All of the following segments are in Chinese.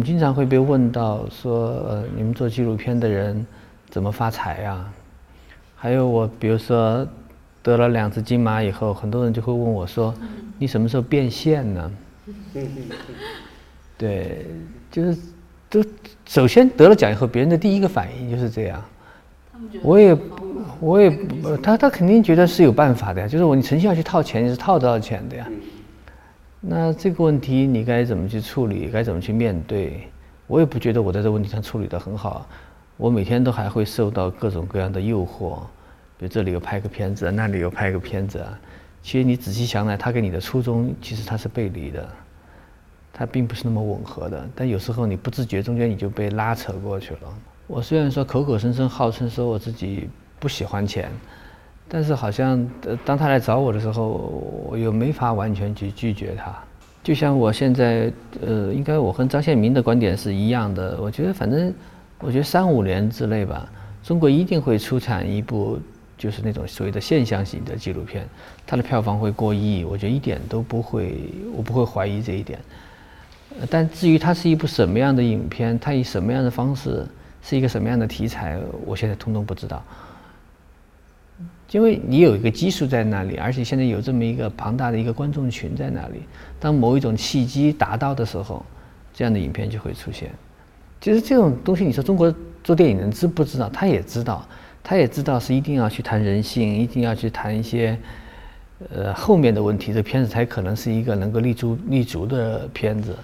们经常会被问到说，呃，你们做纪录片的人怎么发财呀？还有我，比如说得了两次金马以后，很多人就会问我说，你什么时候变现呢？对，就是都首先得了奖以后，别人的第一个反应就是这样。我也，我也，他他肯定觉得是有办法的呀，就是我你诚心要去套钱，你是套得到钱的呀。那这个问题你该怎么去处理？该怎么去面对？我也不觉得我在这个问题上处理得很好。我每天都还会受到各种各样的诱惑，比如这里又拍个片子，那里又拍个片子。其实你仔细想来，他跟你的初衷其实他是背离的，他并不是那么吻合的。但有时候你不自觉中间你就被拉扯过去了。我虽然说口口声声号称说我自己不喜欢钱，但是好像当他来找我的时候，我又没法完全去拒绝他。就像我现在，呃，应该我和张献民的观点是一样的。我觉得反正。我觉得三五年之内吧，中国一定会出产一部就是那种所谓的现象型的纪录片，它的票房会过亿，我觉得一点都不会，我不会怀疑这一点。但至于它是一部什么样的影片，它以什么样的方式，是一个什么样的题材，我现在通通不知道。因为你有一个基数在那里，而且现在有这么一个庞大的一个观众群在那里，当某一种契机达到的时候，这样的影片就会出现。其实这种东西，你说中国做电影人知不知道？他也知道，他也知道是一定要去谈人性，一定要去谈一些，呃，后面的问题，这片子才可能是一个能够立足立足的片子。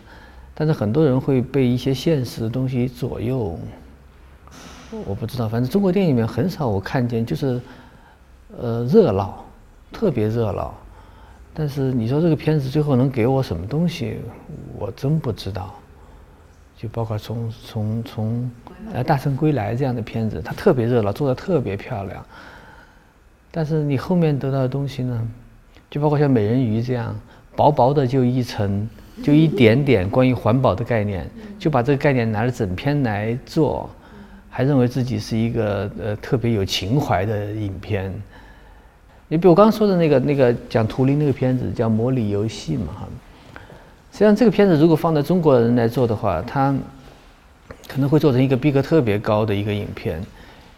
但是很多人会被一些现实的东西左右，我不知道，反正中国电影里面很少我看见就是，呃，热闹，特别热闹。但是你说这个片子最后能给我什么东西，我真不知道。就包括从从从呃《大圣归来》这样的片子，它特别热闹，做的特别漂亮。但是你后面得到的东西呢？就包括像美人鱼这样薄薄的就一层，就一点点关于环保的概念，就把这个概念拿着整片来做，还认为自己是一个呃特别有情怀的影片。你比如我刚刚说的那个那个讲图灵那个片子叫《模拟游戏》嘛哈。实际上，这个片子如果放在中国人来做的话，它可能会做成一个逼格特别高的一个影片，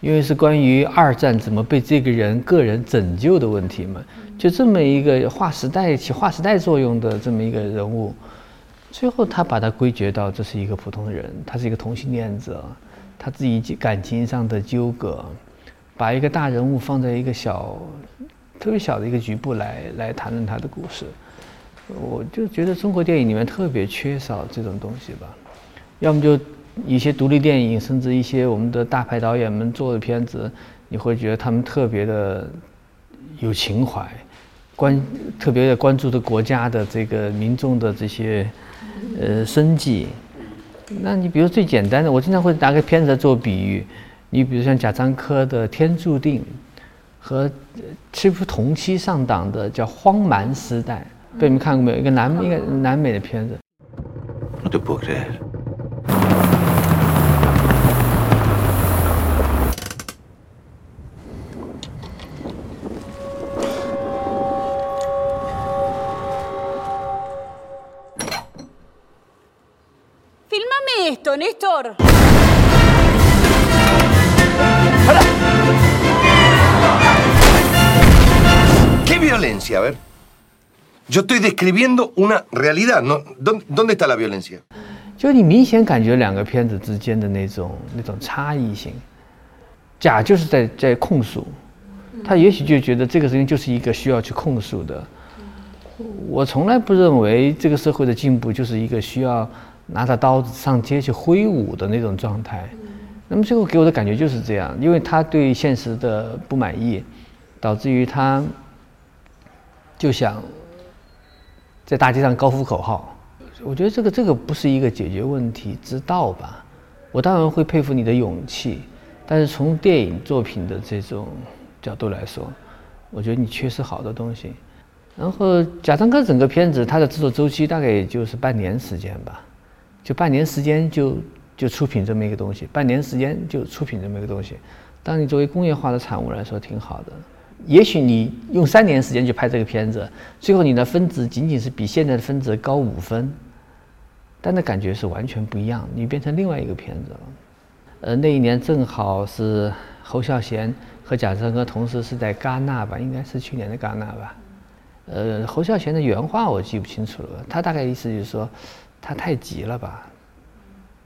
因为是关于二战怎么被这个人个人拯救的问题嘛。就这么一个划时代、起划时代作用的这么一个人物，最后他把它归结到这是一个普通人，他是一个同性恋者，他自己感情上的纠葛，把一个大人物放在一个小、特别小的一个局部来来谈论他的故事。我就觉得中国电影里面特别缺少这种东西吧，要么就一些独立电影，甚至一些我们的大牌导演们做的片子，你会觉得他们特别的有情怀，关特别的关注的国家的这个民众的这些呃生计。那你比如最简单的，我经常会拿个片子做比喻，你比如像贾樟柯的《天注定》，和七浦同期上档的叫《荒蛮时代》，被你们看过没有？一个南一个南美的片子。我都不可能。Néstor. ¿Qué violencia? A ver. Yo estoy describiendo una realidad, ¿no? ¿Dónde está la violencia? 就你明显感觉两个片子之间的那种那种差异性，甲就是在在控诉，他也许就觉得这个事情就是一个需要去控诉的。我从来不认为这个社会的进步就是一个需要拿着刀子上街去挥舞的那种状态。那么最后给我的感觉就是这样，因为他对现实的不满意，导致于他就想。在大街上高呼口号，我觉得这个这个不是一个解决问题之道吧。我当然会佩服你的勇气，但是从电影作品的这种角度来说，我觉得你缺失好多东西。然后贾樟柯整个片子，它的制作周期大概也就是半年时间吧，就半年时间就就出品这么一个东西，半年时间就出品这么一个东西。当你作为工业化的产物来说，挺好的。也许你用三年时间去拍这个片子，最后你的分值仅仅是比现在的分值高五分，但那感觉是完全不一样，你变成另外一个片子了。呃，那一年正好是侯孝贤和贾樟柯同时是在戛纳吧，应该是去年的戛纳吧。呃，侯孝贤的原话我记不清楚了，他大概意思就是说，他太急了吧，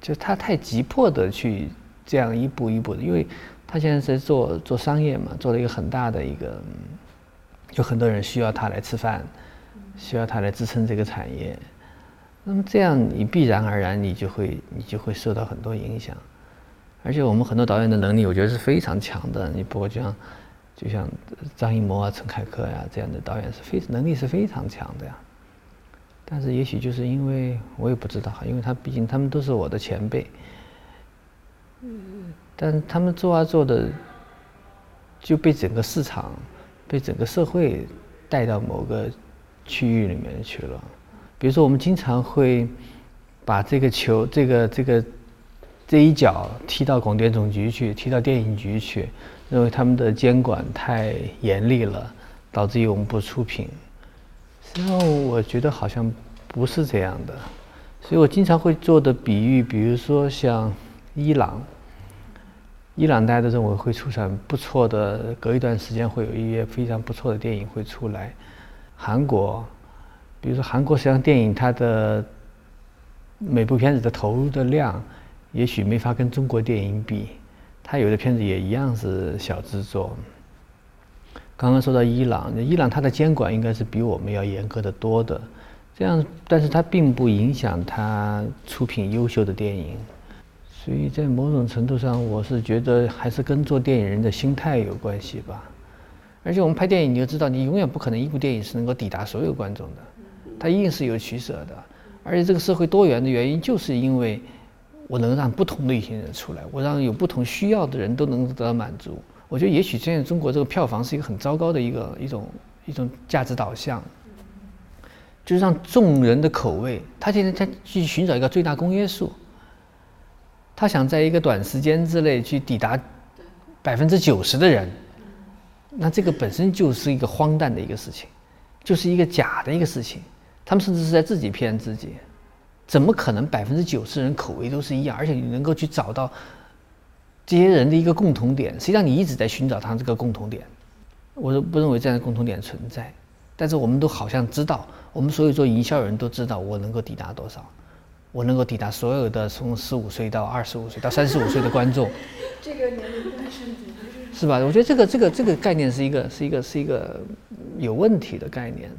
就他太急迫的去这样一步一步的，因为他现在在做做商业嘛，做了一个很大的一个，有很多人需要他来吃饭，需要他来支撑这个产业，那么这样你必然而然你就会你就会受到很多影响，而且我们很多导演的能力我觉得是非常强的，你包括像。就像张艺谋啊、陈凯歌呀这样的导演是非能力是非常强的呀，但是也许就是因为我也不知道，因为他毕竟他们都是我的前辈，嗯，但他们做啊做的就被整个市场、被整个社会带到某个区域里面去了。比如说，我们经常会把这个球、这个这个这一脚踢到广电总局去，踢到电影局去。认为他们的监管太严厉了，导致于我们不出品。实际上，我觉得好像不是这样的。所以我经常会做的比喻，比如说像伊朗，伊朗大家都认为会出产不错的，隔一段时间会有一些非常不错的电影会出来。韩国，比如说韩国实际上电影它的每部片子的投入的量，也许没法跟中国电影比。它有的片子也一样是小制作。刚刚说到伊朗，伊朗它的监管应该是比我们要严格的多的，这样，但是它并不影响它出品优秀的电影。所以在某种程度上，我是觉得还是跟做电影人的心态有关系吧。而且我们拍电影，你就知道，你永远不可能一部电影是能够抵达所有观众的，它一定是有取舍的。而且这个社会多元的原因，就是因为。我能让不同类型人出来，我让有不同需要的人都能得到满足。我觉得也许现在中国这个票房是一个很糟糕的一个一种一种价值导向，就是让众人的口味，他现在他去寻找一个最大公约数，他想在一个短时间之内去抵达百分之九十的人，那这个本身就是一个荒诞的一个事情，就是一个假的一个事情，他们甚至是在自己骗自己。怎么可能百分之九十人口味都是一样？而且你能够去找到这些人的一个共同点？实际上你一直在寻找他这个共同点。我都不认为这样的共同点存在，但是我们都好像知道，我们所有做营销人都知道我能够抵达多少，我能够抵达所有的从十五岁到二十五岁到三十五岁的观众。这个年龄段是是吧？我觉得这个这个这个概念是一个是一个是一个有问题的概念。